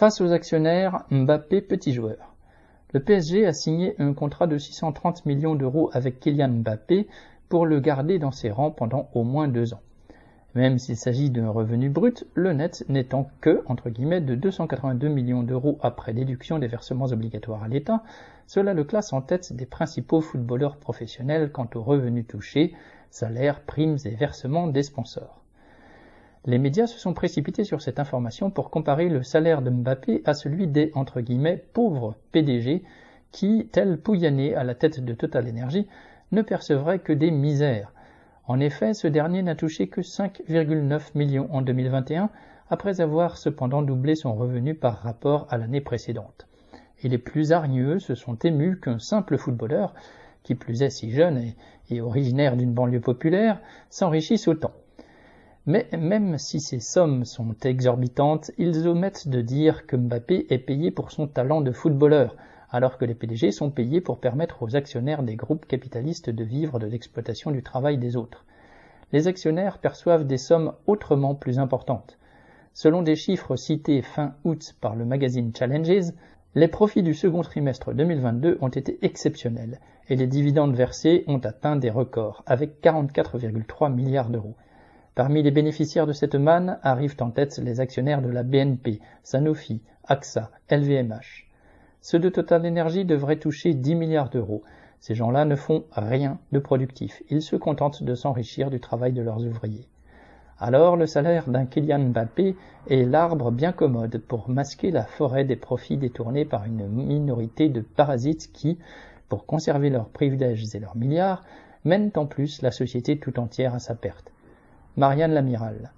Face aux actionnaires, Mbappé petit joueur. Le PSG a signé un contrat de 630 millions d'euros avec Kylian Mbappé pour le garder dans ses rangs pendant au moins deux ans. Même s'il s'agit d'un revenu brut, le net n'étant que, entre guillemets, de 282 millions d'euros après déduction des versements obligatoires à l'État, cela le classe en tête des principaux footballeurs professionnels quant aux revenus touchés, salaires, primes et versements des sponsors. Les médias se sont précipités sur cette information pour comparer le salaire de Mbappé à celui des entre guillemets pauvres PDG qui, tel Pouyanné à la tête de Total Energy, ne percevraient que des misères. En effet, ce dernier n'a touché que 5,9 millions en 2021, après avoir cependant doublé son revenu par rapport à l'année précédente. Et les plus hargneux se sont émus qu'un simple footballeur, qui plus est si jeune et originaire d'une banlieue populaire, s'enrichisse autant. Mais même si ces sommes sont exorbitantes, ils omettent de dire que Mbappé est payé pour son talent de footballeur, alors que les PDG sont payés pour permettre aux actionnaires des groupes capitalistes de vivre de l'exploitation du travail des autres. Les actionnaires perçoivent des sommes autrement plus importantes. Selon des chiffres cités fin août par le magazine Challenges, les profits du second trimestre 2022 ont été exceptionnels et les dividendes versés ont atteint des records avec 44,3 milliards d'euros. Parmi les bénéficiaires de cette manne arrivent en tête les actionnaires de la BNP, Sanofi, AXA, LVMH. Ceux de Total Energy devraient toucher 10 milliards d'euros. Ces gens-là ne font rien de productif. Ils se contentent de s'enrichir du travail de leurs ouvriers. Alors le salaire d'un Kylian Mbappé est l'arbre bien commode pour masquer la forêt des profits détournés par une minorité de parasites qui, pour conserver leurs privilèges et leurs milliards, mènent en plus la société tout entière à sa perte. Marianne Lamiral